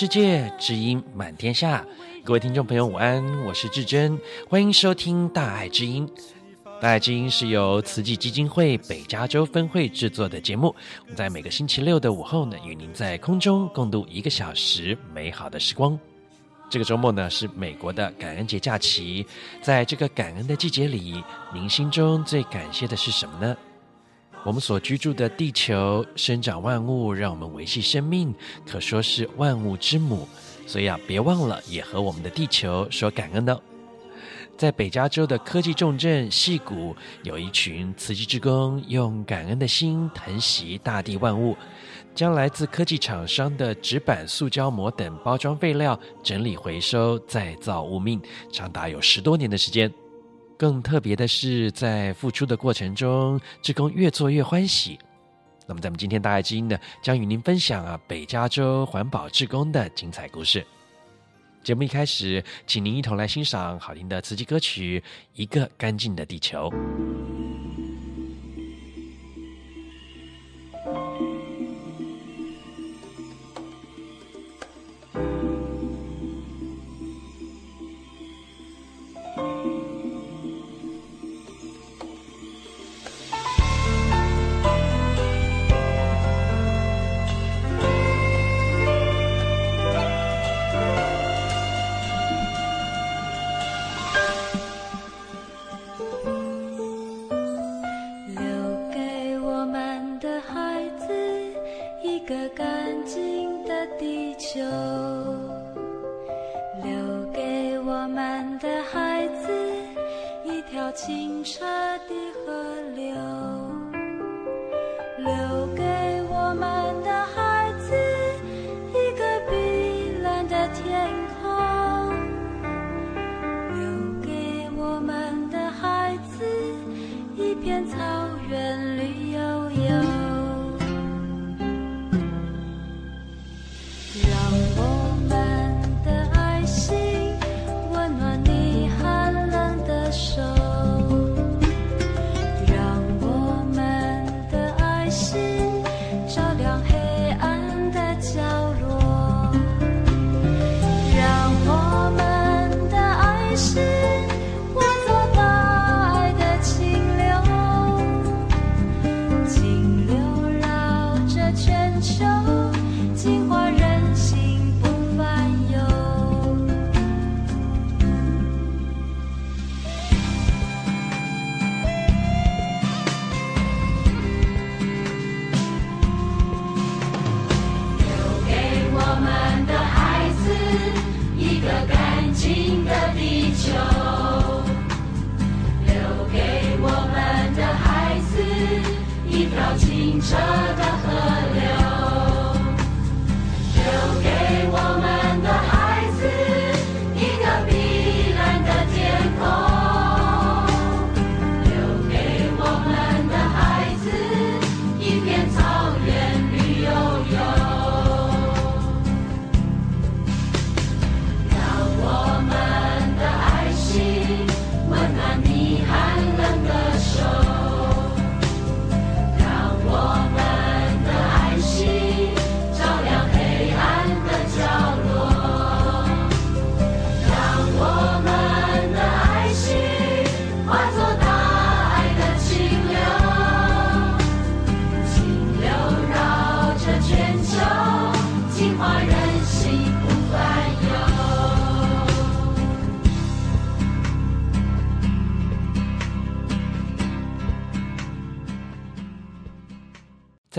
世界，知音满天下。各位听众朋友，午安，我是志珍，欢迎收听《大爱之音》。大爱之音是由慈济基金会北加州分会制作的节目。我们在每个星期六的午后呢，与您在空中共度一个小时美好的时光。这个周末呢，是美国的感恩节假期。在这个感恩的季节里，您心中最感谢的是什么呢？我们所居住的地球生长万物，让我们维系生命，可说是万物之母。所以啊，别忘了也和我们的地球说感恩哦。在北加州的科技重镇矽谷，有一群慈济志工用感恩的心疼惜大地万物，将来自科技厂商的纸板、塑胶膜等包装废料整理回收，再造物命，长达有十多年的时间。更特别的是，在付出的过程中，志工越做越欢喜。那么，咱们今天大爱知音呢，将与您分享啊北加州环保志工的精彩故事。节目一开始，请您一同来欣赏好听的慈济歌曲《一个干净的地球》。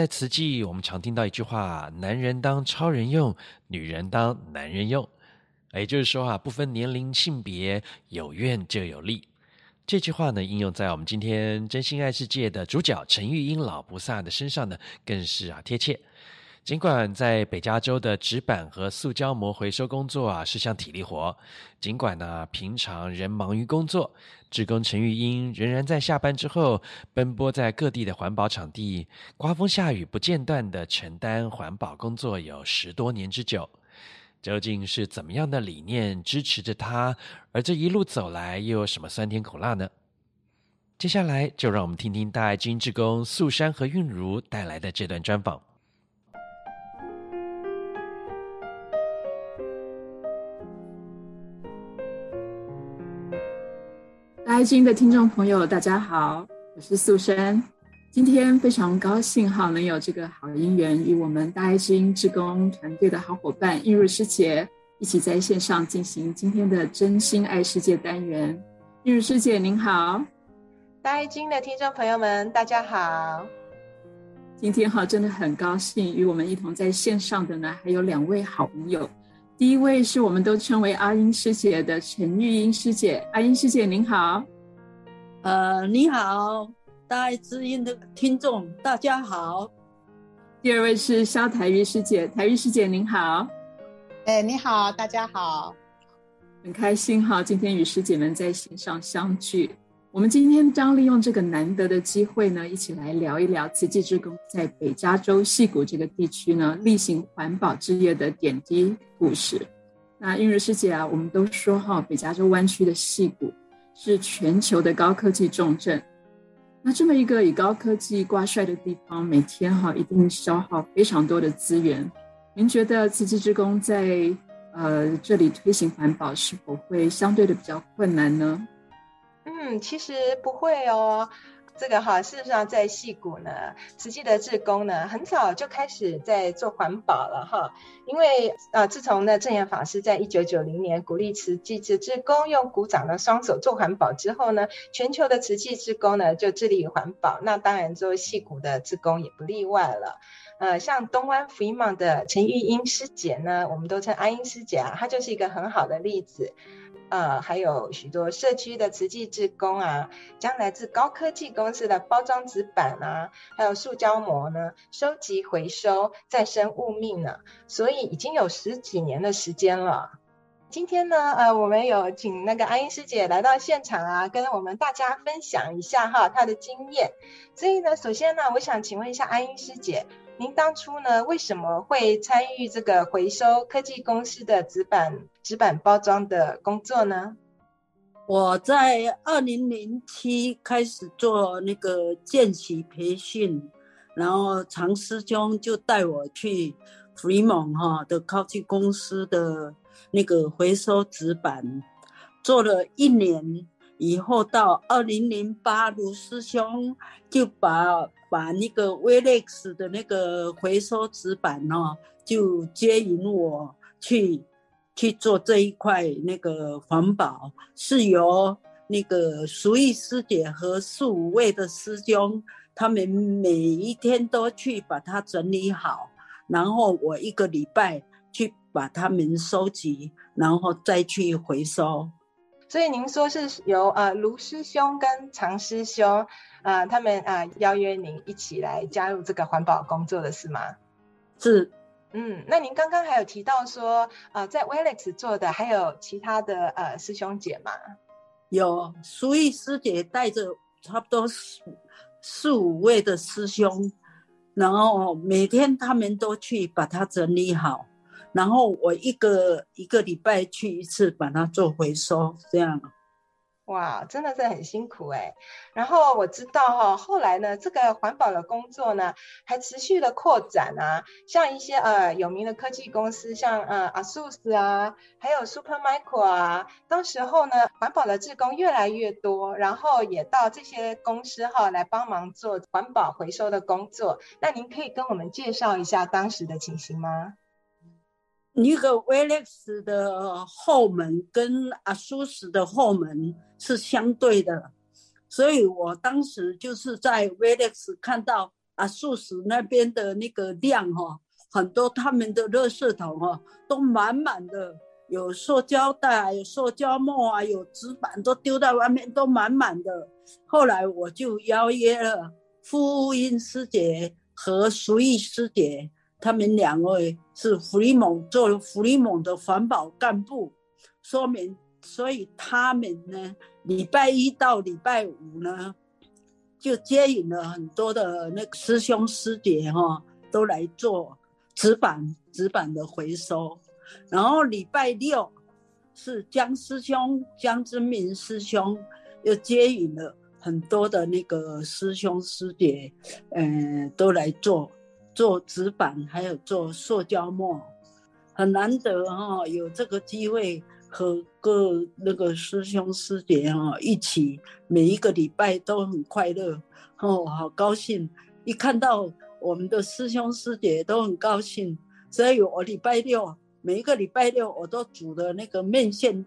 在慈济，我们常听到一句话：“男人当超人用，女人当男人用。”也就是说啊，不分年龄、性别，有怨就有利。这句话呢，应用在我们今天真心爱世界的主角陈玉英老菩萨的身上呢，更是啊贴切。尽管在北加州的纸板和塑胶膜回收工作啊是项体力活，尽管呢平常人忙于工作，志工陈玉英仍然在下班之后奔波在各地的环保场地，刮风下雨不间断的承担环保工作有十多年之久。究竟是怎么样的理念支持着他？而这一路走来又有什么酸甜苦辣呢？接下来就让我们听听大爱金志工素珊和韵如带来的这段专访。爱基金的听众朋友，大家好，我是素珊。今天非常高兴哈，能有这个好姻缘，与我们大爱基金志工团队的好伙伴韵如师姐一起在线上进行今天的真心爱世界单元。韵如师姐您好，大爱基金的听众朋友们大家好。今天哈真的很高兴，与我们一同在线上的呢还有两位好朋友。第一位是我们都称为阿英师姐的陈玉英师姐，阿英师姐您好。呃，你好，大爱之音的听众大家好。第二位是肖台玉师姐，台玉师姐您好。哎，你好，大家好。很开心哈，今天与师姐们在线上相聚。我们今天将利用这个难得的机会呢，一起来聊一聊慈济志工在北加州戏谷这个地区呢，例行环保之夜的点滴故事。那韵如师姐啊，我们都说哈，北加州湾区的戏谷是全球的高科技重镇。那这么一个以高科技挂帅的地方，每天哈一定消耗非常多的资源。您觉得慈济之工在呃这里推行环保，是否会相对的比较困难呢？嗯，其实不会哦。这个哈，事实上在矽谷呢，慈济的志工呢，很早就开始在做环保了哈。因为啊、呃，自从呢证严法师在一九九零年鼓励慈济志志工用鼓掌的双手做环保之后呢，全球的慈济志工呢就致力于环保。那当然做矽谷的志工也不例外了。呃，像东湾福音网的陈玉英师姐呢，我们都称阿英师姐啊，她就是一个很好的例子。呃，还有许多社区的慈济志工啊，将来自高科技公司的包装纸板啊，还有塑胶膜呢，收集回收再生物命呢，所以已经有十几年的时间了。今天呢，呃，我们有请那个阿英师姐来到现场啊，跟我们大家分享一下哈她的经验。所以呢，首先呢，我想请问一下阿英师姐。您当初呢，为什么会参与这个回收科技公司的纸板纸板包装的工作呢？我在二零零七开始做那个见习培训，然后常师兄就带我去 f r e m o n 哈的科技公司的那个回收纸板，做了一年以后，到二零零八，卢师兄就把。把那个 Valex 的那个回收纸板呢，就接引我去去做这一块那个环保，是由那个淑仪师姐和四五位的师兄，他们每一天都去把它整理好，然后我一个礼拜去把它们收集，然后再去回收。所以您说是由呃卢师兄跟常师兄。啊、呃，他们啊、呃、邀约您一起来加入这个环保工作的是吗？是，嗯，那您刚刚还有提到说，呃，在 Valex 做的还有其他的呃师兄姐吗？有，淑仪师姐带着差不多四四五位的师兄，然后每天他们都去把它整理好，然后我一个一个礼拜去一次把它做回收，这样。哇，真的是很辛苦哎。然后我知道哈、哦，后来呢，这个环保的工作呢，还持续的扩展啊。像一些呃有名的科技公司，像呃 ASUS 啊，还有 Supermicro 啊，当时候呢，环保的志工越来越多，然后也到这些公司哈、来帮忙做环保回收的工作。那您可以跟我们介绍一下当时的情形吗？那个 Valex 的后门跟阿苏食的后门是相对的，所以我当时就是在 Valex 看到阿苏食那边的那个量哈，很多他们的垃圾桶哈都满满的，有塑胶袋、有塑胶膜啊，有纸板都丢在外面，都满满的。后来我就邀约了傅英师姐和淑仪师姐。他们两位是福利蒙做福利蒙的环保干部，说明，所以他们呢，礼拜一到礼拜五呢，就接引了很多的那个师兄师姐哈，都来做纸板纸板的回收，然后礼拜六是江师兄江之明师兄又接引了。很多的那个师兄师姐，嗯、都来做做纸板，还有做塑胶膜，很难得哈、哦，有这个机会和各那个师兄师姐哈、哦、一起，每一个礼拜都很快乐，哦，好高兴！一看到我们的师兄师姐都很高兴，所以我礼拜六每一个礼拜六我都煮的那个面线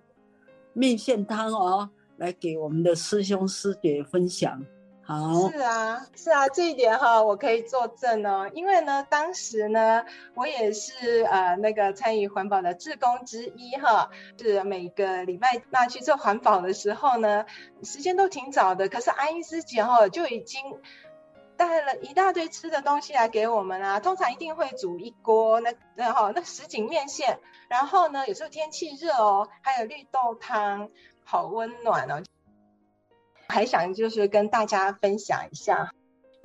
面线汤哦。来给我们的师兄师姐分享，是啊，是啊，这一点哈，我可以作证哦。因为呢，当时呢，我也是呃那个参与环保的志工之一哈，是每个礼拜那去做环保的时候呢，时间都挺早的，可是阿英师姐哈就已经带了一大堆吃的东西来给我们啊。通常一定会煮一锅那然后那什锦面线，然后呢，有时候天气热哦，还有绿豆汤。好温暖哦！还想就是跟大家分享一下。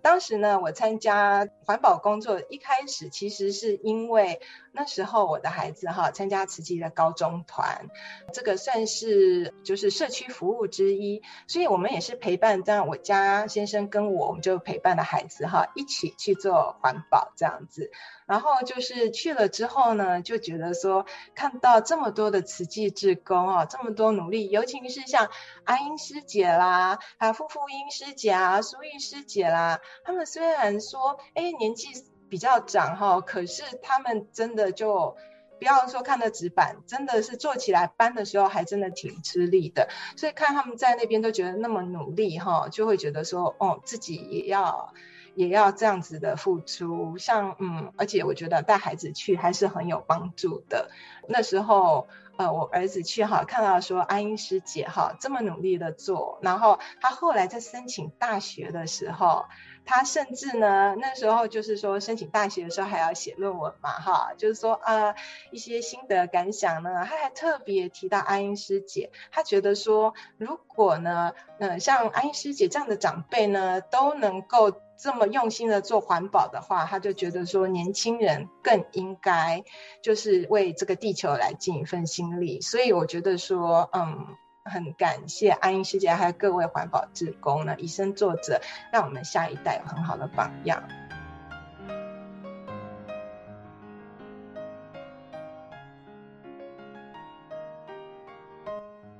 当时呢，我参加环保工作，一开始其实是因为那时候我的孩子哈参加慈济的高中团，这个算是就是社区服务之一，所以我们也是陪伴，这样我家先生跟我，我们就陪伴的孩子哈一起去做环保这样子。然后就是去了之后呢，就觉得说看到这么多的慈济志工啊，这么多努力，尤其是像阿英师姐啦，还有傅傅英师姐啊、苏玉师姐啦，他们虽然说哎年纪比较长哈，可是他们真的就不要说看的纸板，真的是做起来搬的时候还真的挺吃力的，所以看他们在那边都觉得那么努力哈，就会觉得说哦自己也要。也要这样子的付出，像嗯，而且我觉得带孩子去还是很有帮助的。那时候，呃，我儿子去哈，看到说阿英师姐哈这么努力的做，然后他后来在申请大学的时候，他甚至呢，那时候就是说申请大学的时候还要写论文嘛哈，就是说呃一些心得感想呢，他还特别提到阿英师姐，他觉得说如果呢，嗯、像阿英师姐这样的长辈呢，都能够。这么用心的做环保的话，他就觉得说年轻人更应该就是为这个地球来尽一份心力。所以我觉得说，嗯，很感谢阿英师姐还有各位环保志工呢，以身作则，让我们下一代有很好的榜样。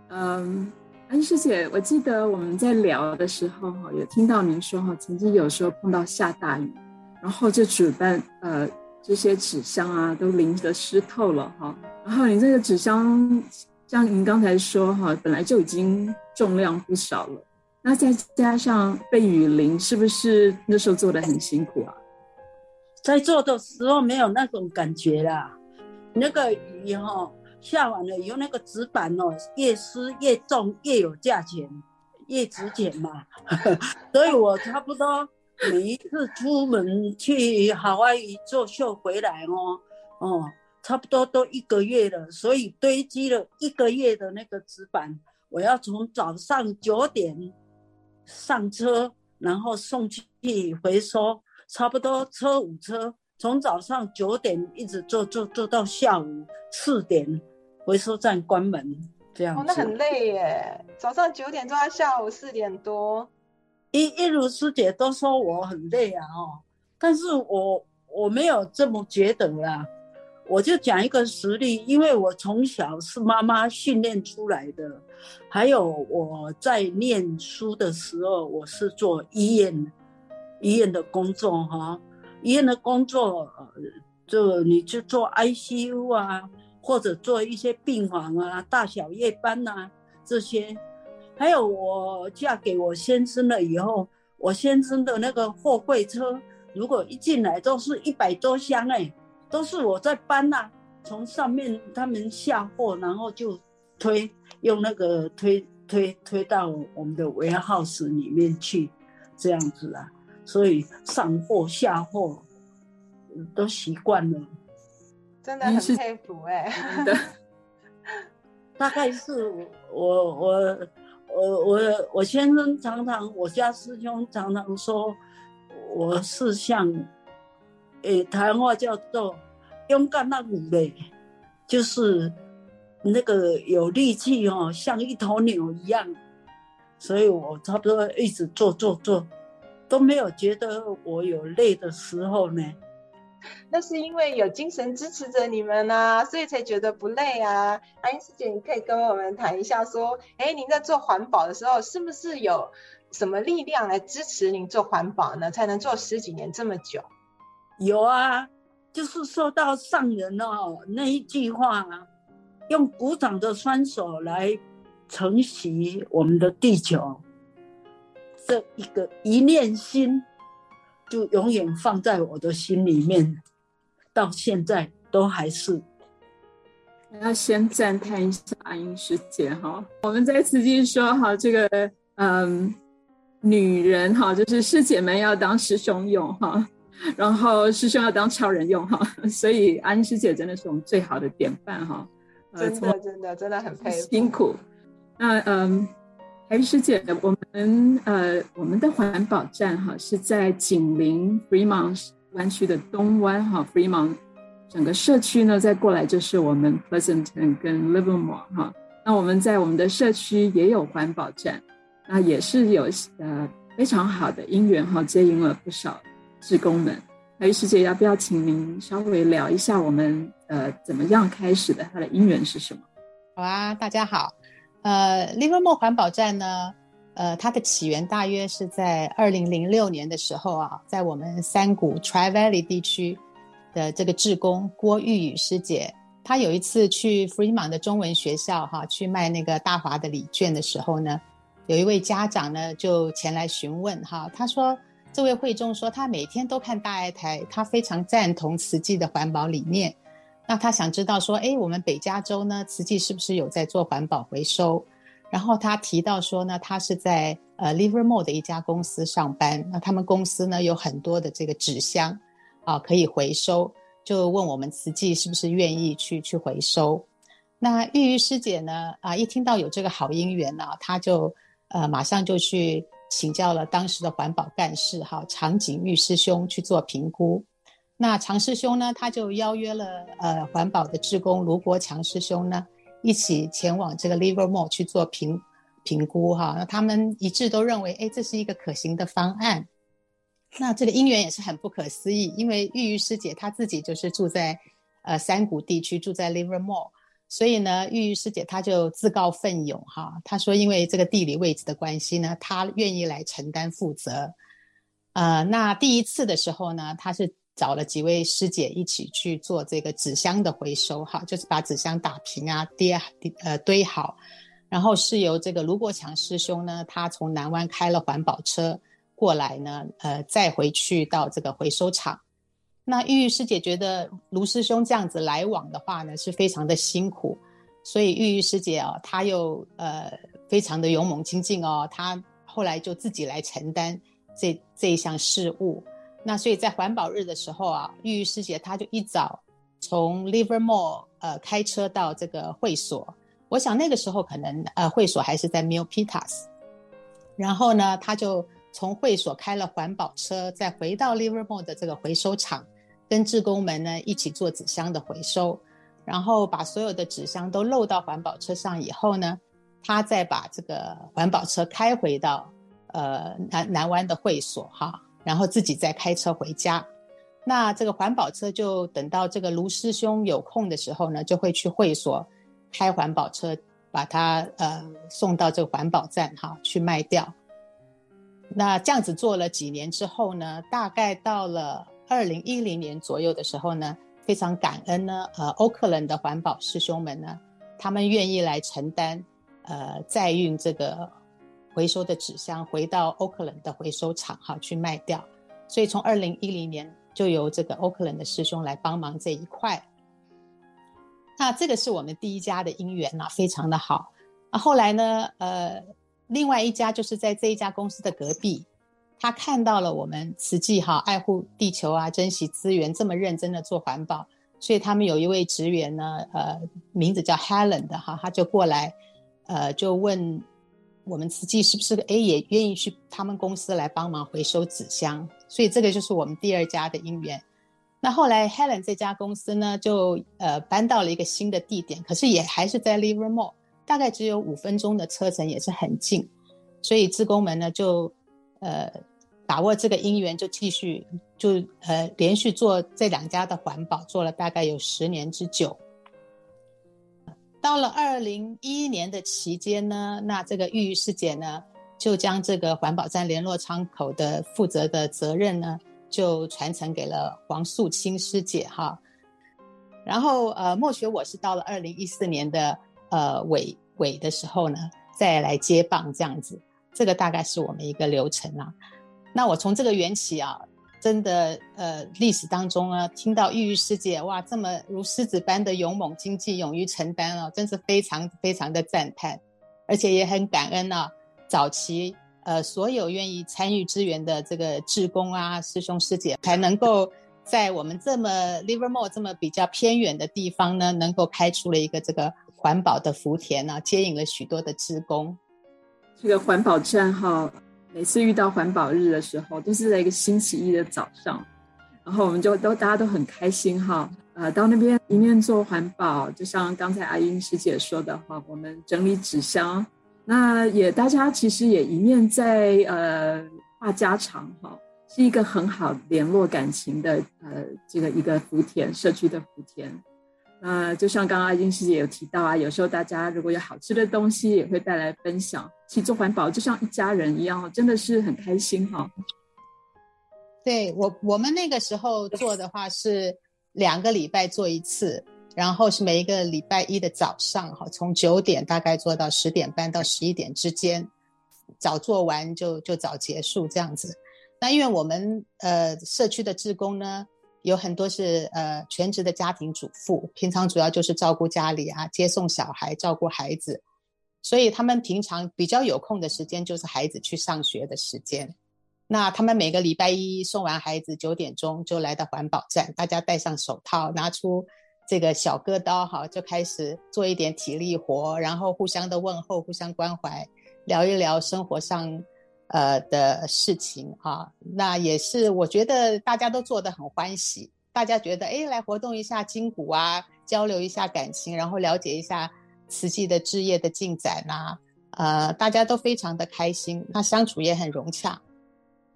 嗯。安师姐，我记得我们在聊的时候哈，有听到您说哈，曾经有时候碰到下大雨，然后就主办呃这些纸箱啊都淋得湿透了哈，然后你这个纸箱像您刚才说哈，本来就已经重量不少了，那再加上被雨淋，是不是那时候做得很辛苦啊？在做的时候没有那种感觉啦，那个雨哈。下完了以后，那个纸板哦，越湿越重，越有价钱，越值钱嘛。所以我差不多每一次出门去夏威夷做秀回来哦，哦，差不多都一个月了。所以堆积了一个月的那个纸板，我要从早上九点上车，然后送去回收，差不多车五车，从早上九点一直做做做到下午四点。回收站关门，这样子。哦，那很累耶！早上九点做到下午四点多，一一如师姐都说我很累啊，哦，但是我我没有这么觉得啦。我就讲一个实例，因为我从小是妈妈训练出来的，还有我在念书的时候，我是做医院医院的工作哈，医院的工作，就你就做 ICU 啊。或者做一些病房啊、大小夜班呐、啊、这些，还有我嫁给我先生了以后，我先生的那个货柜车，如果一进来都是一百多箱哎、都是我在搬呐、从上面他们下货，然后就推，用那个推推推到我们的 warehouse 里面去，这样子啊，所以上货下货。都习惯了。真的很佩服哎、欸，的。大概是我我我我我先生常常，我家师兄常常说，我是像，诶、欸，台湾话叫做勇敢那女的，就是那个有力气哦，像一头牛一样。所以我差不多一直做做做，都没有觉得我有累的时候呢。那是因为有精神支持着你们啊，所以才觉得不累啊。安英师姐，你可以跟我们谈一下，说，哎，您在做环保的时候，是不是有什么力量来支持您做环保呢？才能做十几年这么久？有啊，就是受到上人哦那一句话，用鼓掌的双手来承袭我们的地球，这一个一念心。就永远放在我的心里面，到现在都还是。要先赞叹一下阿英师姐哈，我们在慈济说哈，这个嗯，女人哈，就是师姐们要当师兄用哈，然后师兄要当超人用哈，所以阿英师姐真的是我们最好的典范哈。真的真的真的很佩服，辛苦。那嗯。还有师姐，我们呃，我们的环保站哈是在紧邻 Fremont 湾区的东湾哈，Fremont 整个社区呢，再过来就是我们 Pleasanton 跟 Livermore 哈。那我们在我们的社区也有环保站，那也是有呃非常好的因缘哈，接应了不少志工们。还有师姐，要不要请您稍微聊一下我们呃怎么样开始的，它的因缘是什么？好啊，大家好。呃，Livermore 环保站呢，呃，它的起源大约是在二零零六年的时候啊，在我们山谷 Tri Valley 地区的这个志工郭玉宇师姐，她有一次去 Fremont 的中文学校哈、去卖那个大华的礼券的时候呢，有一位家长呢就前来询问哈、他说这位会众说他每天都看大爱台，他非常赞同慈济的环保理念。那他想知道说，哎，我们北加州呢，慈济是不是有在做环保回收？然后他提到说呢，他是在呃 Livermore 的一家公司上班，那他们公司呢有很多的这个纸箱啊可以回收，就问我们慈济是不是愿意去去回收？那玉玉师姐呢啊，一听到有这个好姻缘呢，她就呃马上就去请教了当时的环保干事哈长景玉师兄去做评估。那常师兄呢，他就邀约了呃环保的志工卢国强师兄呢，一起前往这个 Livermore 去做评评估哈。那他们一致都认为，哎，这是一个可行的方案。那这个因缘也是很不可思议，因为玉玉师姐她自己就是住在呃山谷地区，住在 Livermore，所以呢，玉玉师姐她就自告奋勇哈，她说因为这个地理位置的关系呢，她愿意来承担负责。呃，那第一次的时候呢，她是。找了几位师姐一起去做这个纸箱的回收，哈，就是把纸箱打平啊，叠呃堆好，然后是由这个卢国强师兄呢，他从南湾开了环保车过来呢，呃，再回去到这个回收厂。那玉玉师姐觉得卢师兄这样子来往的话呢，是非常的辛苦，所以玉玉师姐哦，她又呃非常的勇猛精进哦，她后来就自己来承担这这一项事务。那所以在环保日的时候啊，玉玉师姐她就一早从 Livermore 呃开车到这个会所，我想那个时候可能呃会所还是在 Milpitas，然后呢，她就从会所开了环保车，再回到 Livermore 的这个回收厂，跟志工们呢一起做纸箱的回收，然后把所有的纸箱都漏到环保车上以后呢，她再把这个环保车开回到呃南南湾的会所哈。然后自己再开车回家，那这个环保车就等到这个卢师兄有空的时候呢，就会去会所开环保车，把它呃送到这个环保站哈去卖掉。那这样子做了几年之后呢，大概到了二零一零年左右的时候呢，非常感恩呢，呃，欧克兰的环保师兄们呢，他们愿意来承担呃载运这个。回收的纸箱回到 Oakland 的回收厂哈去卖掉，所以从二零一零年就由这个 Oakland 的师兄来帮忙这一块。那这个是我们第一家的姻缘呐，非常的好。啊，后来呢，呃，另外一家就是在这一家公司的隔壁，他看到了我们慈济哈爱护地球啊，珍惜资源这么认真的做环保，所以他们有一位职员呢，呃，名字叫 Helen 的哈，他就过来，呃，就问我们慈济是不是哎也愿意去他们公司来帮忙回收纸箱，所以这个就是我们第二家的因缘。那后来 Helen 这家公司呢，就呃搬到了一个新的地点，可是也还是在 Livermore，大概只有五分钟的车程，也是很近。所以志工们呢，就呃把握这个因缘，就继续就呃连续做这两家的环保，做了大概有十年之久。到了二零一一年的期间呢，那这个玉玉师姐呢，就将这个环保站联络窗口的负责的责任呢。就传承给了黄素清师姐哈，然后呃，莫学我是到了二零一四年的呃尾尾的时候呢，再来接棒这样子，这个大概是我们一个流程啊。那我从这个缘起啊，真的呃历史当中啊，听到玉玉师姐哇这么如狮子般的勇猛精进、勇于承担啊，真是非常非常的赞叹，而且也很感恩啊，早期。呃，所有愿意参与支援的这个志工啊，师兄师姐，才能够在我们这么 Livermore 这么比较偏远的地方呢，能够开出了一个这个环保的福田啊，接引了许多的志工。这个环保站哈，每次遇到环保日的时候，都是在一个星期一的早上，然后我们就都大家都很开心哈，呃，到那边一面做环保，就像刚才阿英师姐说的话，我们整理纸箱。那也，大家其实也一面在呃话家常哈，是一个很好联络感情的呃这个一个福田社区的福田。那就像刚刚阿英师姐有提到啊，有时候大家如果有好吃的东西，也会带来分享。其实做环保就像一家人一样，真的是很开心哈。对我我们那个时候做的话是两个礼拜做一次。然后是每一个礼拜一的早上，哈，从九点大概做到十点半到十一点之间，早做完就就早结束这样子。那因为我们呃社区的志工呢，有很多是呃全职的家庭主妇，平常主要就是照顾家里啊，接送小孩，照顾孩子，所以他们平常比较有空的时间就是孩子去上学的时间。那他们每个礼拜一送完孩子，九点钟就来到环保站，大家戴上手套，拿出。这个小割刀哈，就开始做一点体力活，然后互相的问候，互相关怀，聊一聊生活上呃的事情哈。那也是我觉得大家都做得很欢喜，大家觉得哎，来活动一下筋骨啊，交流一下感情，然后了解一下慈济的置业的进展呐，呃，大家都非常的开心，那相处也很融洽，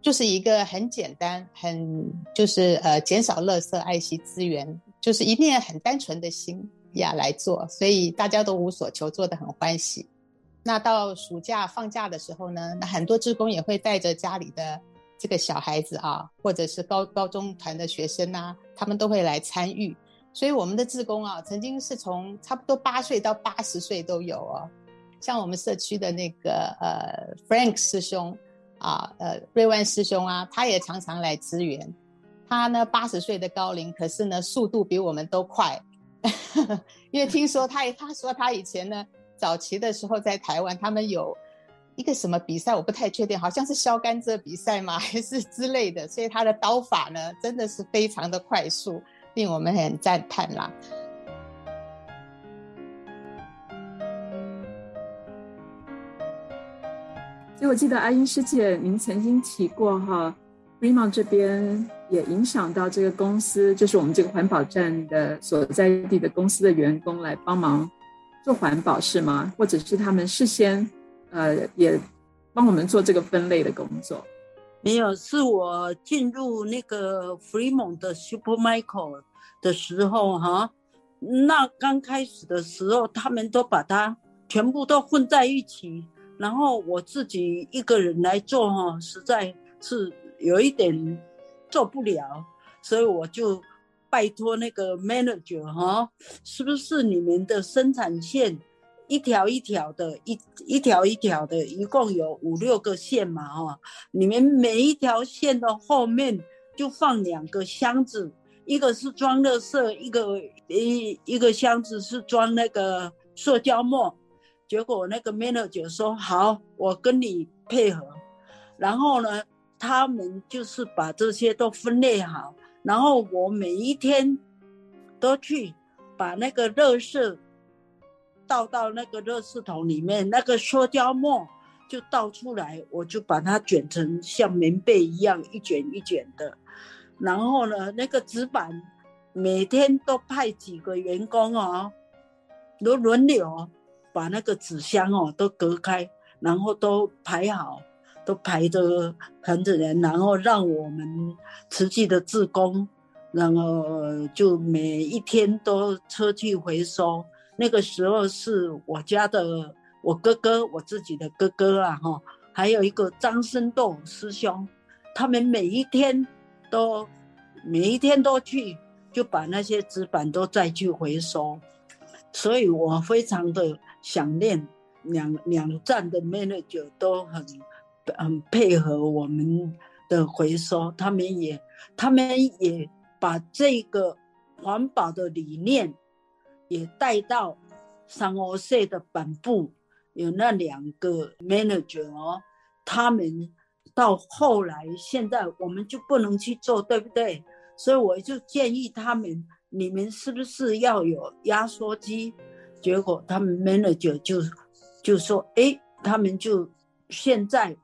就是一个很简单，很就是呃减少垃圾，爱惜资源。就是一片很单纯的心呀来做，所以大家都无所求，做得很欢喜。那到暑假放假的时候呢，那很多职工也会带着家里的这个小孩子啊，或者是高高中团的学生啊，他们都会来参与。所以我们的志工啊，曾经是从差不多八岁到八十岁都有哦。像我们社区的那个呃 Frank 师兄啊，呃瑞万师兄啊，他也常常来支援。他呢，八十岁的高龄，可是呢，速度比我们都快。因为听说他，他说他以前呢，早期的时候在台湾，他们有一个什么比赛，我不太确定，好像是削甘蔗比赛吗，还是之类的。所以他的刀法呢，真的是非常的快速，令我们很赞叹啦。所以我记得阿英师姐，您曾经提过哈。r e m o n 这边也影响到这个公司，就是我们这个环保站的所在地的公司的员工来帮忙做环保，是吗？或者是他们事先呃也帮我们做这个分类的工作？没有，是我进入那个 Fremont 的 Supermicro 的时候哈，那刚开始的时候，他们都把它全部都混在一起，然后我自己一个人来做哈，实在是。有一点做不了，所以我就拜托那个 manager 哈，是不是你们的生产线一条一条的，一一条一条的，一共有五六个线嘛哈？你们每一条线的后面就放两个箱子，一个是装垃圾，一个一一个箱子是装那个塑胶膜。结果那个 manager 说好，我跟你配合，然后呢？他们就是把这些都分类好，然后我每一天都去把那个垃圾倒到那个垃圾桶里面，那个塑胶膜就倒出来，我就把它卷成像棉被一样一卷一卷的。然后呢，那个纸板每天都派几个员工哦，都轮流把那个纸箱哦都隔开，然后都排好，都排得很整齐，然后让我们慈济的志工，然后就每一天都车去回收。那个时候是我家的我哥哥，我自己的哥哥啊哈，还有一个张生栋师兄，他们每一天。都每一天都去，就把那些纸板都再去回收，所以我非常的想念两两站的 manager 都很很配合我们的回收，他们也他们也把这个环保的理念也带到三欧社的本部，有那两个 manager 哦，他们。到后来，现在我们就不能去做，对不对？所以我就建议他们，你们是不是要有压缩机？结果他们 manager 就就说，哎，他们就现在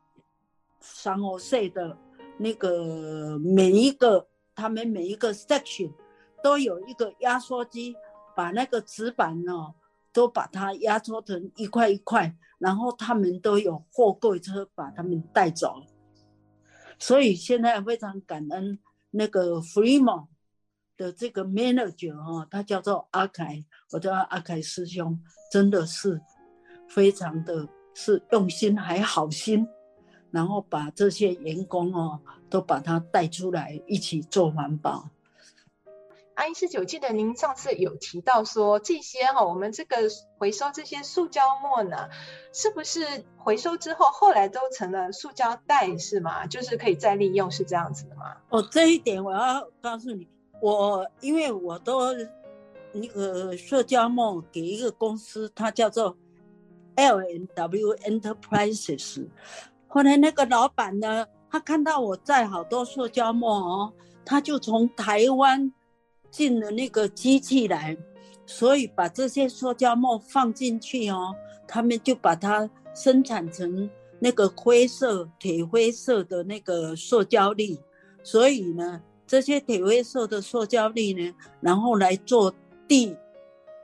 三和社的那个每一个，他们每一个 section 都有一个压缩机，把那个纸板哦，都把它压缩成一块一块，然后他们都有货柜车把他们带走。所以现在非常感恩那个 Freeman 的这个 manager 哈，他叫做阿凯，我叫阿凯师兄，真的是非常的是用心还好心，然后把这些员工哦都把他带出来一起做环保。阿英师姐，我记得您上次有提到说，这些哈，我们这个回收这些塑胶膜呢，是不是回收之后后来都成了塑胶袋是吗？就是可以再利用，是这样子的吗？哦，这一点我要告诉你，我因为我都那个塑胶膜给一个公司，它叫做 L N W Enterprises。后来那个老板呢，他看到我在好多塑胶膜哦，他就从台湾。进了那个机器来，所以把这些塑胶膜放进去哦，他们就把它生产成那个灰色、铁灰色的那个塑胶粒。所以呢，这些铁灰色的塑胶粒呢，然后来做第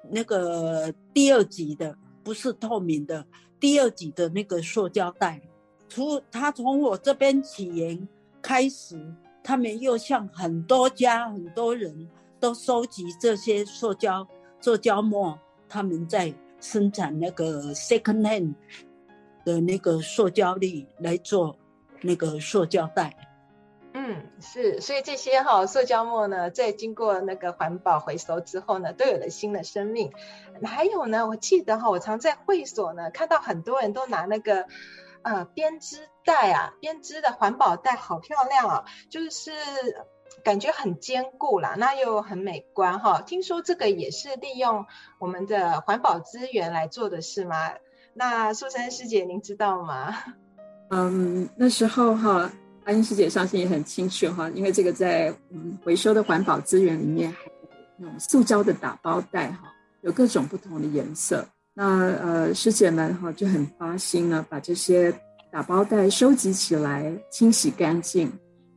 那个第二级的，不是透明的，第二级的那个塑胶袋。从他从我这边起源开始，他们又向很多家、很多人。都收集这些塑胶塑胶膜，他们在生产那个 second hand 的那个塑胶粒来做那个塑胶袋。嗯，是，所以这些哈塑胶膜呢，在经过那个环保回收之后呢，都有了新的生命。还有呢，我记得哈，我常在会所呢看到很多人都拿那个呃编织袋啊，编织的环保袋，好漂亮啊，就是。感觉很坚固啦，那又很美观哈。听说这个也是利用我们的环保资源来做的是吗？那素珊师姐您知道吗？嗯，那时候哈，阿英师姐相信也很清楚哈，因为这个在嗯回收的环保资源里面，还有那种塑胶的打包袋哈，有各种不同的颜色。那呃师姐们哈就很发心呢，把这些打包袋收集起来，清洗干净。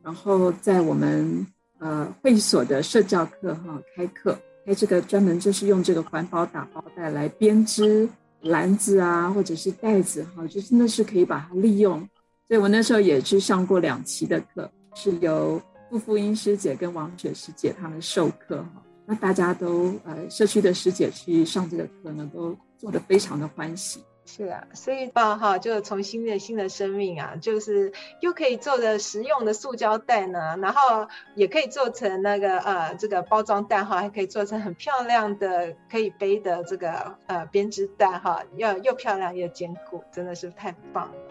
然后在我们呃会所的社教课哈开课，开这个专门就是用这个环保打包袋来编织篮子啊，或者是袋子哈，就真的是可以把它利用。所以我那时候也去上过两期的课，是由傅富英师姐跟王雪师姐他们授课哈。那大家都呃社区的师姐去上这个课呢，都做得非常的欢喜。是啊，所以吧哈，就重新的新的生命啊，就是又可以做的实用的塑胶袋呢，然后也可以做成那个呃这个包装袋哈，还可以做成很漂亮的可以背的这个呃编织袋哈，要又漂亮又坚固，真的是太棒了。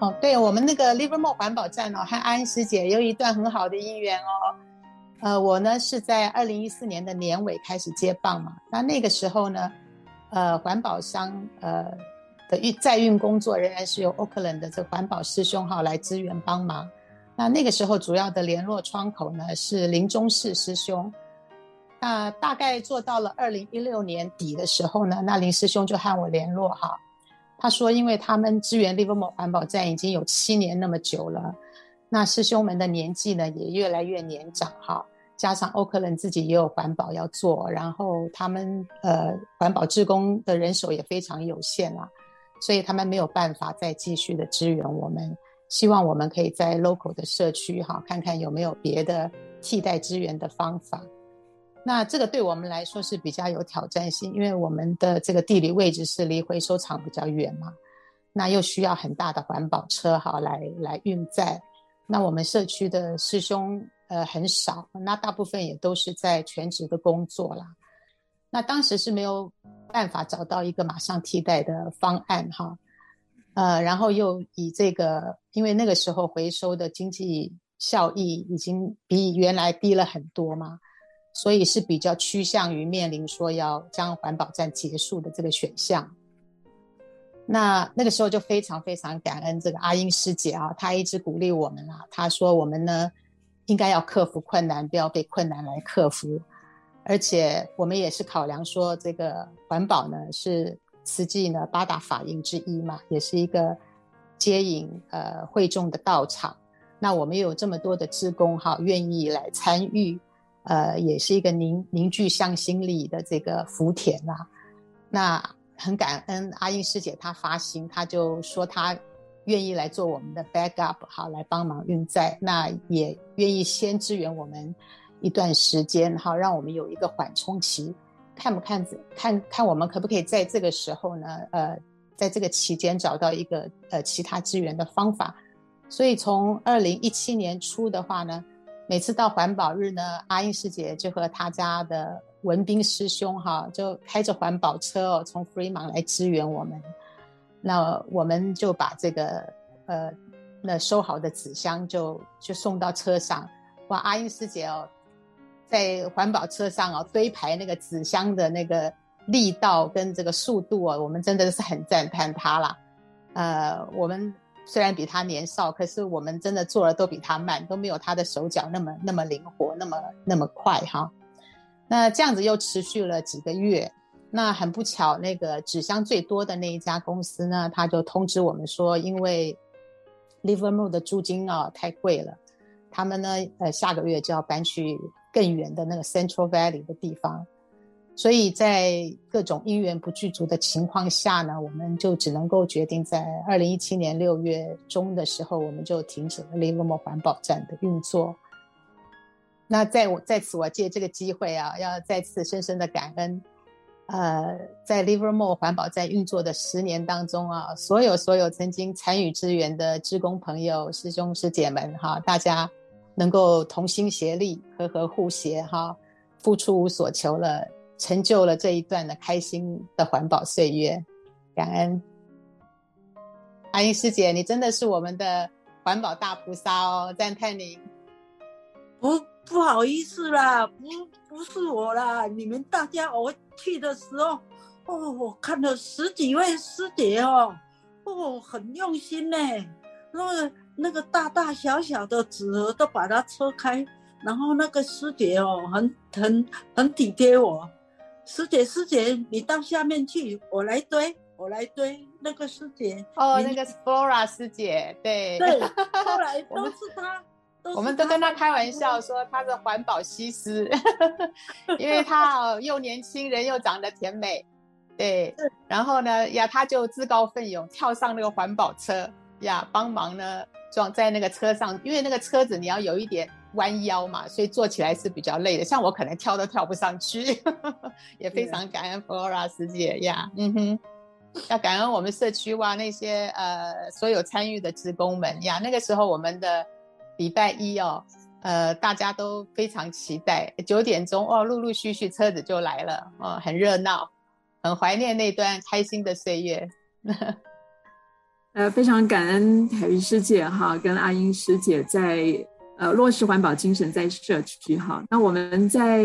哦，对我们那个 Livermore 环保站哦，和安师姐有一段很好的姻缘哦。呃，我呢是在二零一四年的年尾开始接棒嘛，那那个时候呢，呃，环保商呃的运载运工作仍然是由 Oakland 的这环保师兄哈来支援帮忙。那那个时候主要的联络窗口呢是林中士师兄。那大概做到了二零一六年底的时候呢，那林师兄就和我联络哈，他说因为他们支援 Livermore 环保站已经有七年那么久了，那师兄们的年纪呢也越来越年长哈，加上欧克伦自己也有环保要做，然后他们呃环保志工的人手也非常有限啦，所以他们没有办法再继续的支援我们，希望我们可以在 local 的社区哈看看有没有别的替代支援的方法。那这个对我们来说是比较有挑战性，因为我们的这个地理位置是离回收厂比较远嘛，那又需要很大的环保车哈来来运载。那我们社区的师兄呃很少，那大部分也都是在全职的工作啦。那当时是没有办法找到一个马上替代的方案哈，呃，然后又以这个，因为那个时候回收的经济效益已经比原来低了很多嘛。所以是比较趋向于面临说要将环保站结束的这个选项。那那个时候就非常非常感恩这个阿英师姐啊，她一直鼓励我们啊，她说我们呢应该要克服困难，不要被困难来克服。而且我们也是考量说，这个环保呢是慈济呢八大法印之一嘛，也是一个接引呃会众的道场。那我们有这么多的职工哈，愿意来参与。呃，也是一个凝凝聚向心力的这个福田啦。那很感恩阿英师姐她发心，她就说她愿意来做我们的 backup，好来帮忙运载。那也愿意先支援我们一段时间，好让我们有一个缓冲期，看不看看看我们可不可以在这个时候呢？呃，在这个期间找到一个呃其他支援的方法。所以从二零一七年初的话呢。每次到环保日呢，阿英师姐就和他家的文彬师兄哈，就开着环保车哦，从 Fremont 来支援我们。那我们就把这个呃，那收好的纸箱就就送到车上。哇，阿英师姐哦，在环保车上哦堆排那个纸箱的那个力道跟这个速度哦，我们真的是很赞叹她啦。呃，我们。虽然比他年少，可是我们真的做的都比他慢，都没有他的手脚那么那么灵活，那么那么快哈。那这样子又持续了几个月，那很不巧，那个纸箱最多的那一家公司呢，他就通知我们说，因为 Livermore 的租金啊太贵了，他们呢呃下个月就要搬去更远的那个 Central Valley 的地方。所以在各种因缘不具足的情况下呢，我们就只能够决定在二零一七年六月中的时候，我们就停止了 Livermore 环保站的运作。那在我在此，我借这个机会啊，要再次深深的感恩，呃，在 Livermore 环保站运作的十年当中啊，所有所有曾经参与支援的职工朋友、师兄师姐们哈，大家能够同心协力、和和互协哈，付出无所求了。成就了这一段的开心的环保岁月，感恩阿英师姐，你真的是我们的环保大菩萨哦，赞叹你。不不好意思啦，不不是我啦，你们大家我去的时候，哦，我看了十几位师姐哦，哦，很用心呢，那个那个大大小小的纸盒都把它车开，然后那个师姐哦，很很很体贴我。师姐，师姐，你到下面去，我来堆，我来堆。那个师姐，哦，那个是 Flora 师姐，对对，后来 都是她。我们都跟她开玩笑说她是环保西施，因为她哦又年轻人又长得甜美，对。然后呢呀，她就自告奋勇跳上那个环保车呀，帮忙呢装在那个车上，因为那个车子你要有一点。弯腰嘛，所以做起来是比较累的。像我可能跳都跳不上去，也非常感恩 Flora 师姐呀，嗯哼，要感恩我们社区哇那些呃所有参与的职工们呀。那个时候我们的礼拜一哦，呃大家都非常期待，九点钟哦陆陆续续车子就来了哦，很热闹，很怀念那段开心的岁月。呃，非常感恩海云师姐哈，跟阿英师姐在。呃落实环保精神在社区哈。那我们在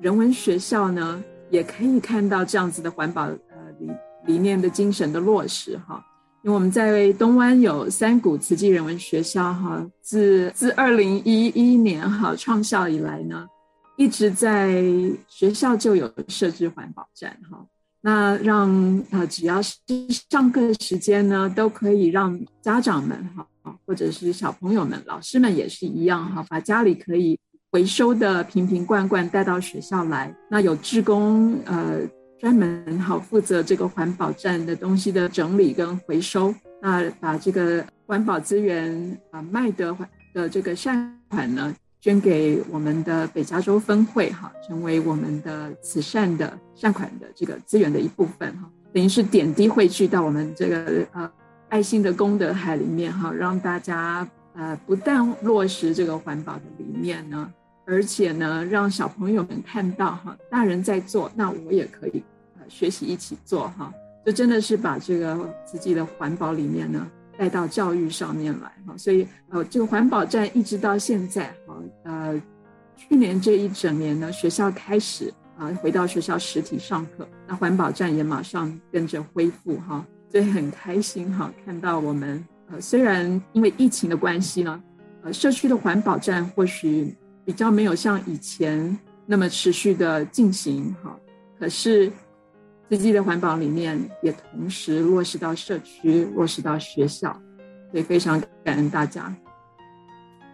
人文学校呢，也可以看到这样子的环保呃理理念的精神的落实哈。因为我们在东湾有三股慈济人文学校哈，自自二零一一年哈创校以来呢，一直在学校就有设置环保站哈。那让呃只要是上课时间呢，都可以让家长们哈，或者是小朋友们、老师们也是一样哈，把家里可以回收的瓶瓶罐罐带到学校来。那有志工呃。专门好负责这个环保站的东西的整理跟回收，那把这个环保资源啊卖的的这个善款呢，捐给我们的北加州分会哈，成为我们的慈善的善款的这个资源的一部分哈，等于是点滴汇聚到我们这个呃爱心的功德海里面哈，让大家呃不但落实这个环保的理念呢。而且呢，让小朋友们看到哈，大人在做，那我也可以呃学习一起做哈，就真的是把这个自己的环保理念呢带到教育上面来哈。所以呃，这个环保站一直到现在哈，呃，去年这一整年呢，学校开始啊回到学校实体上课，那环保站也马上跟着恢复哈，所以很开心哈，看到我们呃虽然因为疫情的关系呢，呃，社区的环保站或许。比较没有像以前那么持续的进行哈，可是自己的环保理念也同时落实到社区，落实到学校，所以非常感恩大家。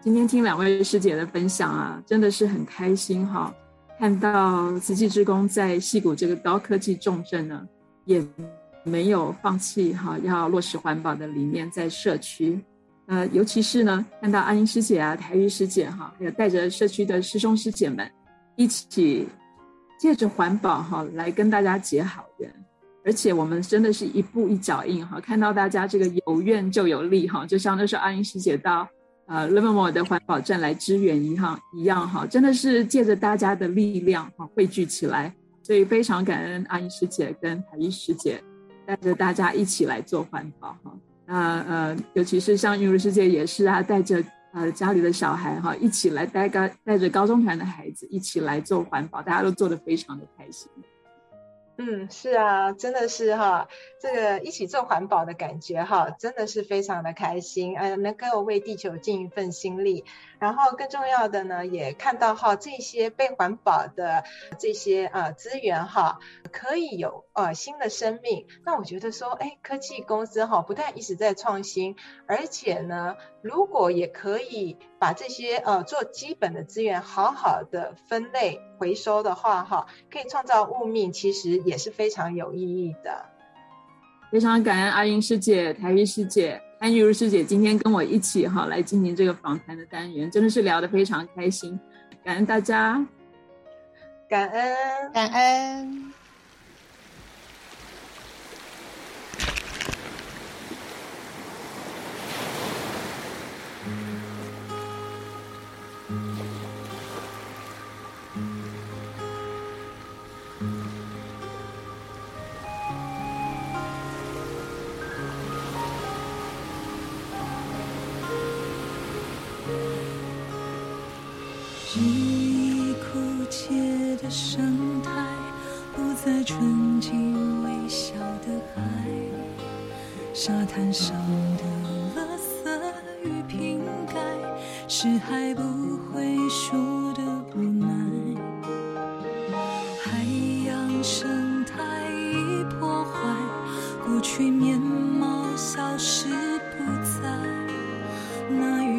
今天听两位师姐的分享啊，真的是很开心哈，看到慈济之工在矽谷这个高科技重镇呢，也没有放弃哈，要落实环保的理念在社区。呃，尤其是呢，看到阿英师姐啊、台玉师姐哈，还有带着社区的师兄师姐们一起借着环保哈来跟大家结好缘，而且我们真的是一步一脚印哈，看到大家这个有愿就有力哈，就像那时候阿英师姐到呃 Livermore 的环保站来支援一样一样哈，真的是借着大家的力量哈汇聚起来，所以非常感恩阿英师姐跟台玉师姐带着大家一起来做环保哈。那呃，尤其是像云如师姐也是啊，带着呃家里的小孩哈，一起来带高带着高中团的孩子一起来做环保，大家都做得非常的开心。嗯，是啊，真的是哈，这个一起做环保的感觉哈，真的是非常的开心，呃，能够为地球尽一份心力。然后更重要的呢，也看到哈这些被环保的这些呃资源哈，可以有呃新的生命。那我觉得说，哎，科技公司哈不但一直在创新，而且呢，如果也可以把这些呃做基本的资源好好的分类回收的话哈，可以创造物命，其实也是非常有意义的。非常感恩阿英师姐、台玉师姐。安玉如师姐今天跟我一起哈来进行这个访谈的单元，真的是聊得非常开心，感恩大家，感恩感恩。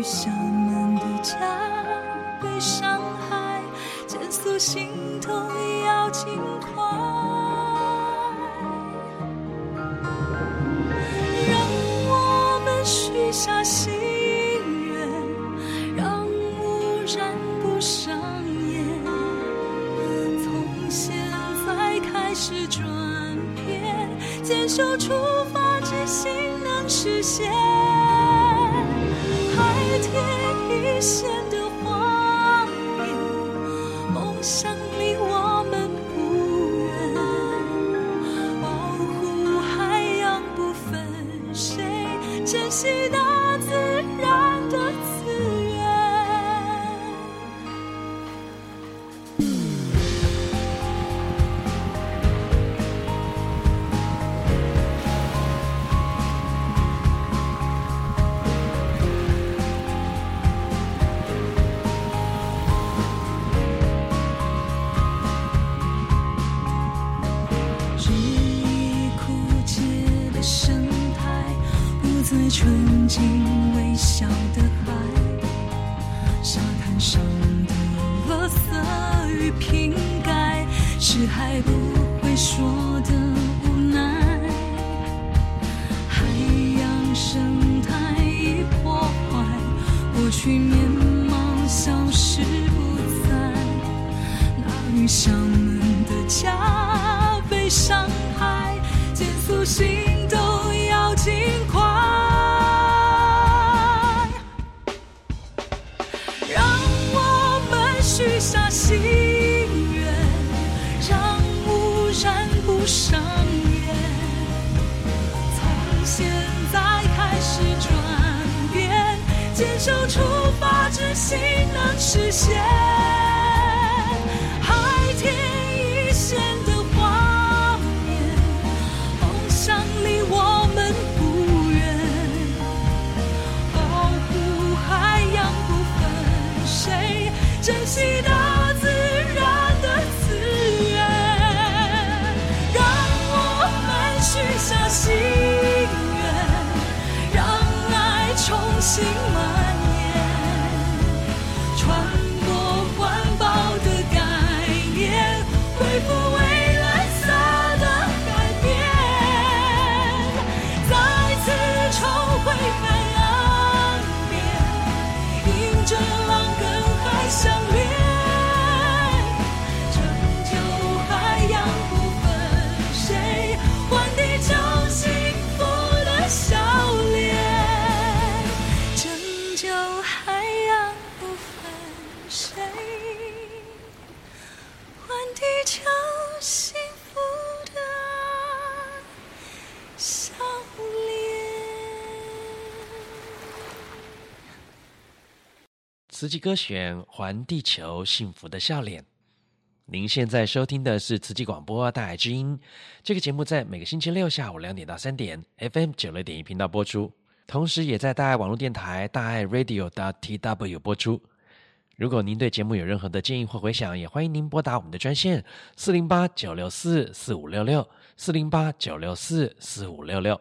小门的家被伤害，减速心痛要尽快。上演。从现在开始转变，坚守出发之心能实现。慈济歌选《还地球幸福的笑脸》。您现在收听的是慈济广播《大爱之音》。这个节目在每个星期六下午两点到三点，FM 九六点一频道播出，同时也在大爱网络电台大爱 Radio .tw 播出。如果您对节目有任何的建议或回响，也欢迎您拨打我们的专线四零八九六四四五六六四零八九六四四五六六。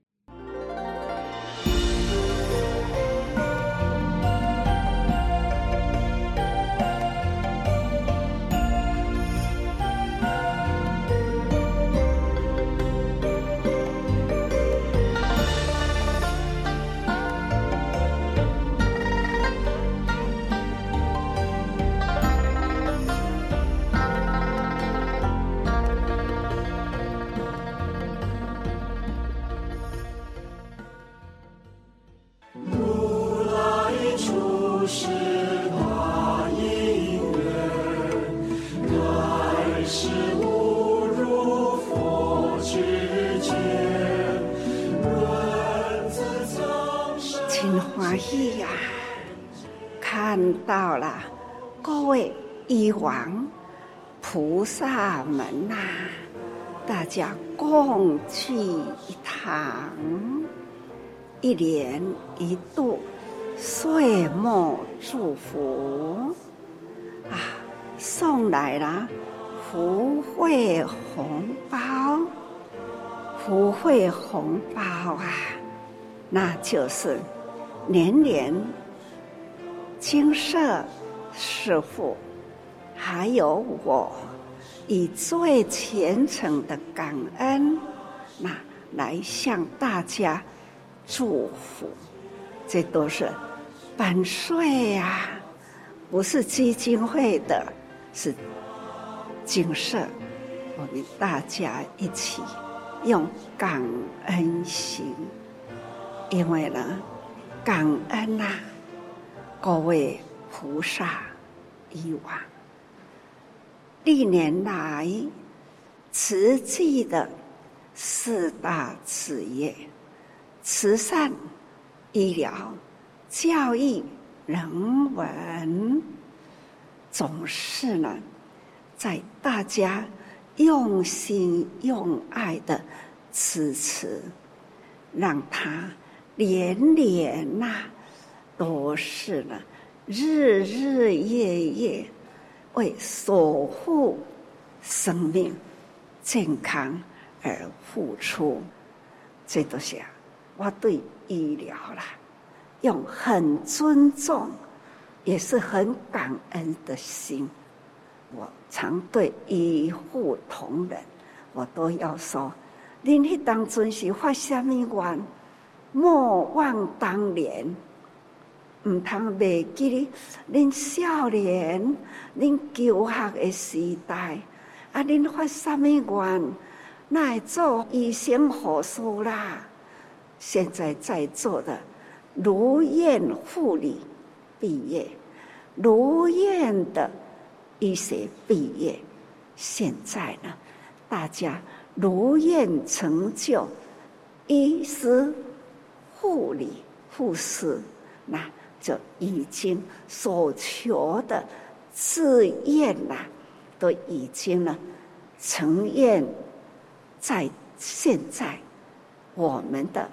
萨门呐、啊，大家共聚一堂，一年一度岁末祝福啊，送来了福慧红包，福慧红包啊，那就是年年。精舍师傅，还有我，以最虔诚的感恩，那来向大家祝福。这都是版税呀，不是基金会的，是景色。我们大家一起用感恩心，因为呢，感恩呐、各位菩萨、以往，历年来慈济的四大事业：慈善、医疗、教育、人文，总是呢，在大家用心用爱的支持，让他年年呐。都是呢，日日夜夜为守护生命健康而付出。这都是我对医疗啦，用很尊重，也是很感恩的心。我常对医护同仁，我都要说：恁迄当阵是发什么愿？莫忘当年，毋通袂记恁少年、恁求学的时代。啊，恁发什么愿？那做医生护士啦？现在在座的如愿护理毕业，如愿的。医学毕业，现在呢，大家如愿成就医师、护理、护士，那就已经所求的志愿呐，都已经呢成愿在现在我们的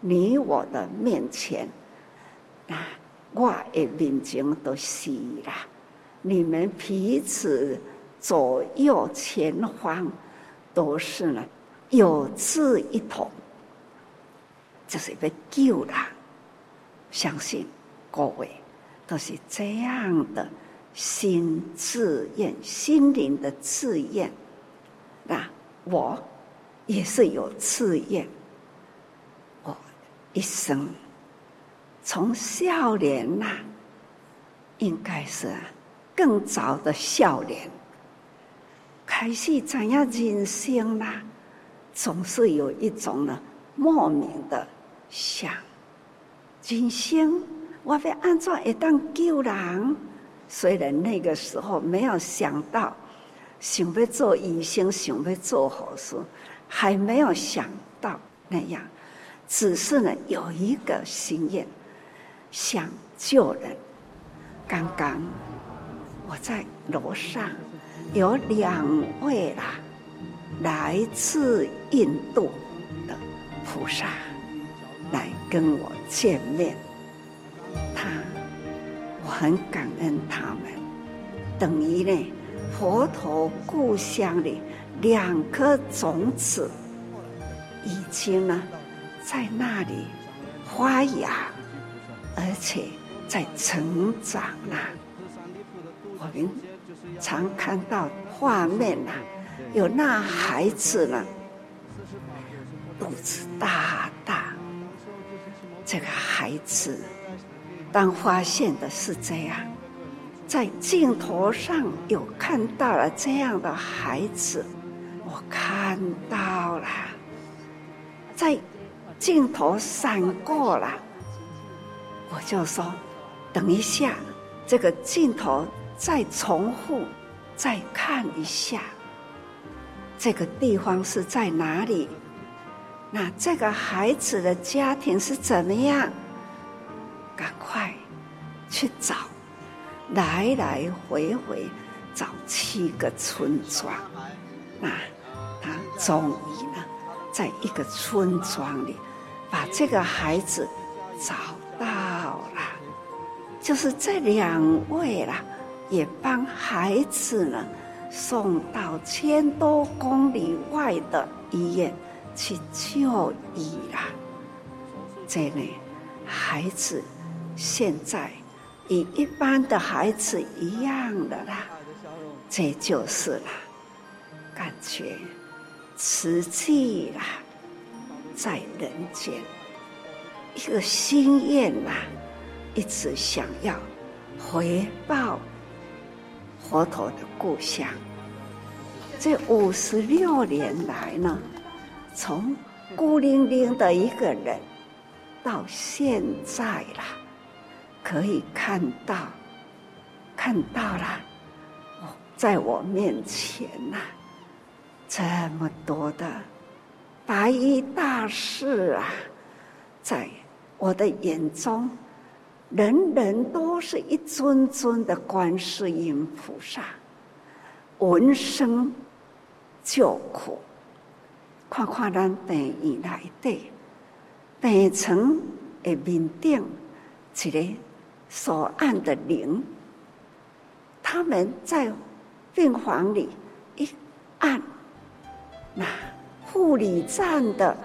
你我的面前，那我的面前都是啦。你们彼此左右前方都是呢，有志一同，这是被救了。相信各位都是这样的心自愿、心灵的自愿。那我也是有自愿，我一生从少年呐，应该是。更早的少年，开始怎样人生啦？总是有一种呢莫名的想，人生我要按怎会当救人？虽然那个时候没有想到，想要做医生，想要做护士，还没有想到那样，只是呢有一个心愿，想救人。刚刚。我在楼上有两位啦，来自印度的菩萨来跟我见面，他我很感恩他们，等于呢佛陀故乡里两颗种子已经呢在那里发芽，而且在成长了。我们常看到画面呐，有那孩子呢，肚子大大。这个孩子，当发现的是这样，在镜头上有看到了这样的孩子，我看到了，在镜头闪过了，我就说，等一下，这个镜头。再重复，再看一下，这个地方是在哪里？那这个孩子的家庭是怎么样？赶快去找，来来回回找七个村庄。那他终于呢，在一个村庄里，把这个孩子找到了，就是这两位啦。也帮孩子呢送到千多公里外的医院去就医啦。这里，孩子现在与一般的孩子一样的啦。这就是啦，感觉慈济啦，在人间一个心愿啦，一直想要回报。佛陀的故乡，这五十六年来呢，从孤零零的一个人，到现在了，可以看到，看到了，在我面前呐，这么多的白衣大士啊，在我的眼中。人人都是一尊尊的观世音菩萨，闻声救苦。看看咱病院来的病床的面顶，一个所按的铃，他们在病房里一按，那护理站的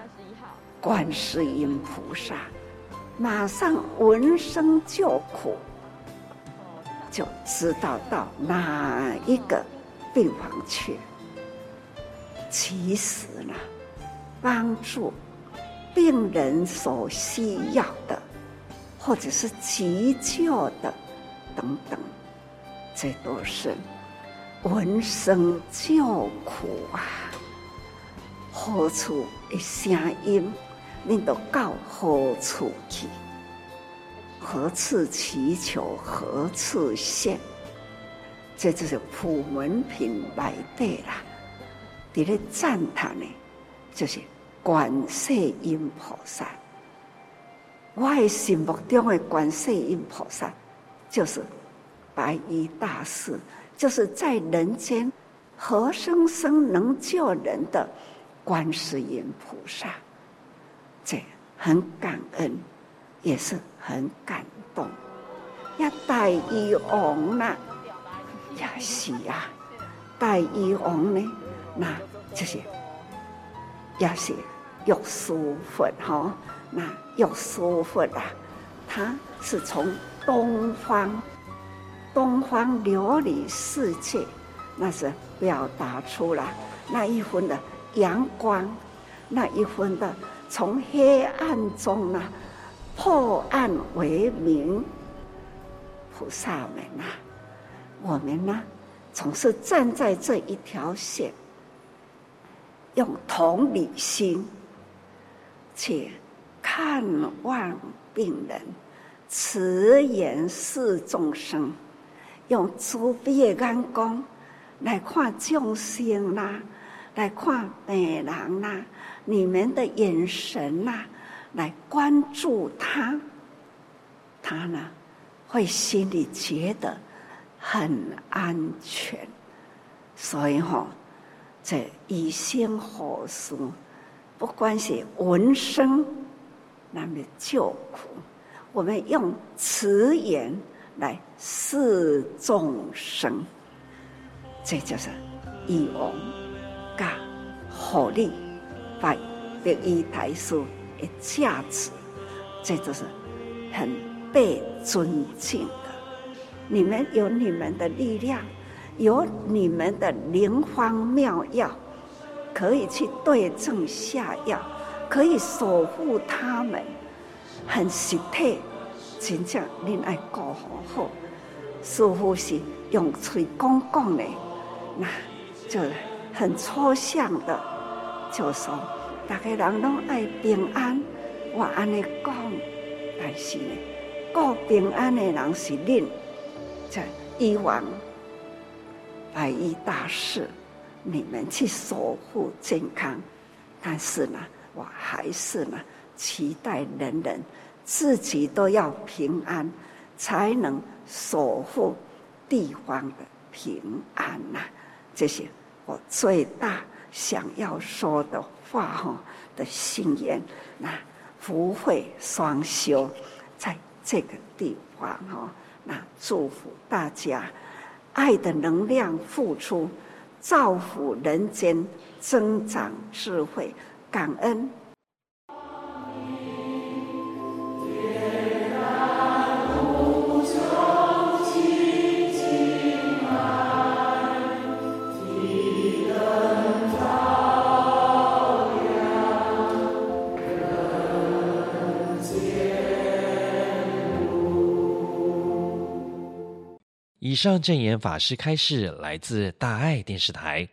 观世音菩萨，马上闻声救苦，就知道到哪一个病房去。其实呢，帮助病人所需要的，或者是急救的等等，这都是闻声救苦啊！何处的声音，你都到何处去？何处祈求何处现？这就是普门品来的啦。在咧赞叹呢，就是观世音菩萨。我心目中的观世音菩萨，就是白衣大士，就是在人间活生生能救人的观世音菩萨。这很感恩，也是很感动。要大医王啦，也是啊，大医王呢？那就是也是玉书佛哈，那玉书佛啊，它是从东方东方琉璃世界，那是表达出来那一分的阳光，那一分的从黑暗中呢破暗为明，菩萨们呐、啊，我们呢总是站在这一条线。用同理心去看望病人，慈颜视众生，用慈悲的眼光来看众生啦，来看病人啦，你们的眼神呐，来关注他，他呢会心里觉得很安全，所以哈。这以心何事？不管是闻声，那么救苦，我们用慈言来示众生，这就是以王加护理白衣大士的价值，这就是很被尊敬的。你们有你们的力量。有你们的灵方妙药，可以去对症下药，可以守护他们，很实体，真正恁爱过好好。似乎是用嘴讲讲的，那就很抽象的，就说大家人拢爱平安，我安尼讲，但是呢，过平安的人是恁，在以往。白衣大士，你们去守护健康，但是呢，我还是呢，期待人人自己都要平安，才能守护地方的平安呐。这些我最大想要说的话哈的心愿，那福慧双修，在这个地方哈，那祝福大家。爱的能量付出，造福人间，增长智慧，感恩。以上证严法师开示来自大爱电视台。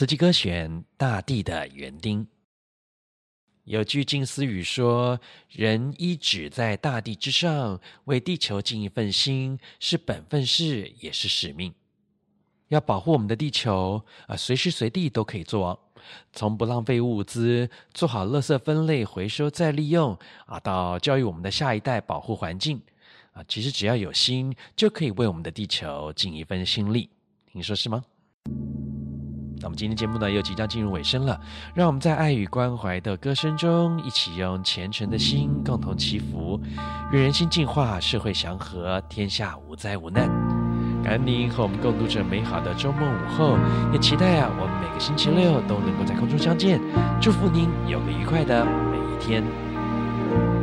慈济歌选《大地的园丁》。有句近思语说：“人依止在大地之上，为地球尽一份心，是本分事，也是使命。要保护我们的地球啊，随时随地都可以做。从不浪费物资，做好垃圾分类、回收再利用啊，到教育我们的下一代保护环境啊，其实只要有心，就可以为我们的地球尽一份心力。您说是吗？”那么今天节目呢，又即将进入尾声了，让我们在爱与关怀的歌声中，一起用虔诚的心共同祈福，愿人心净化，社会祥和，天下无灾无难。感恩您和我们共度这美好的周末午后，也期待啊，我们每个星期六都能够在空中相见。祝福您有个愉快的每一天。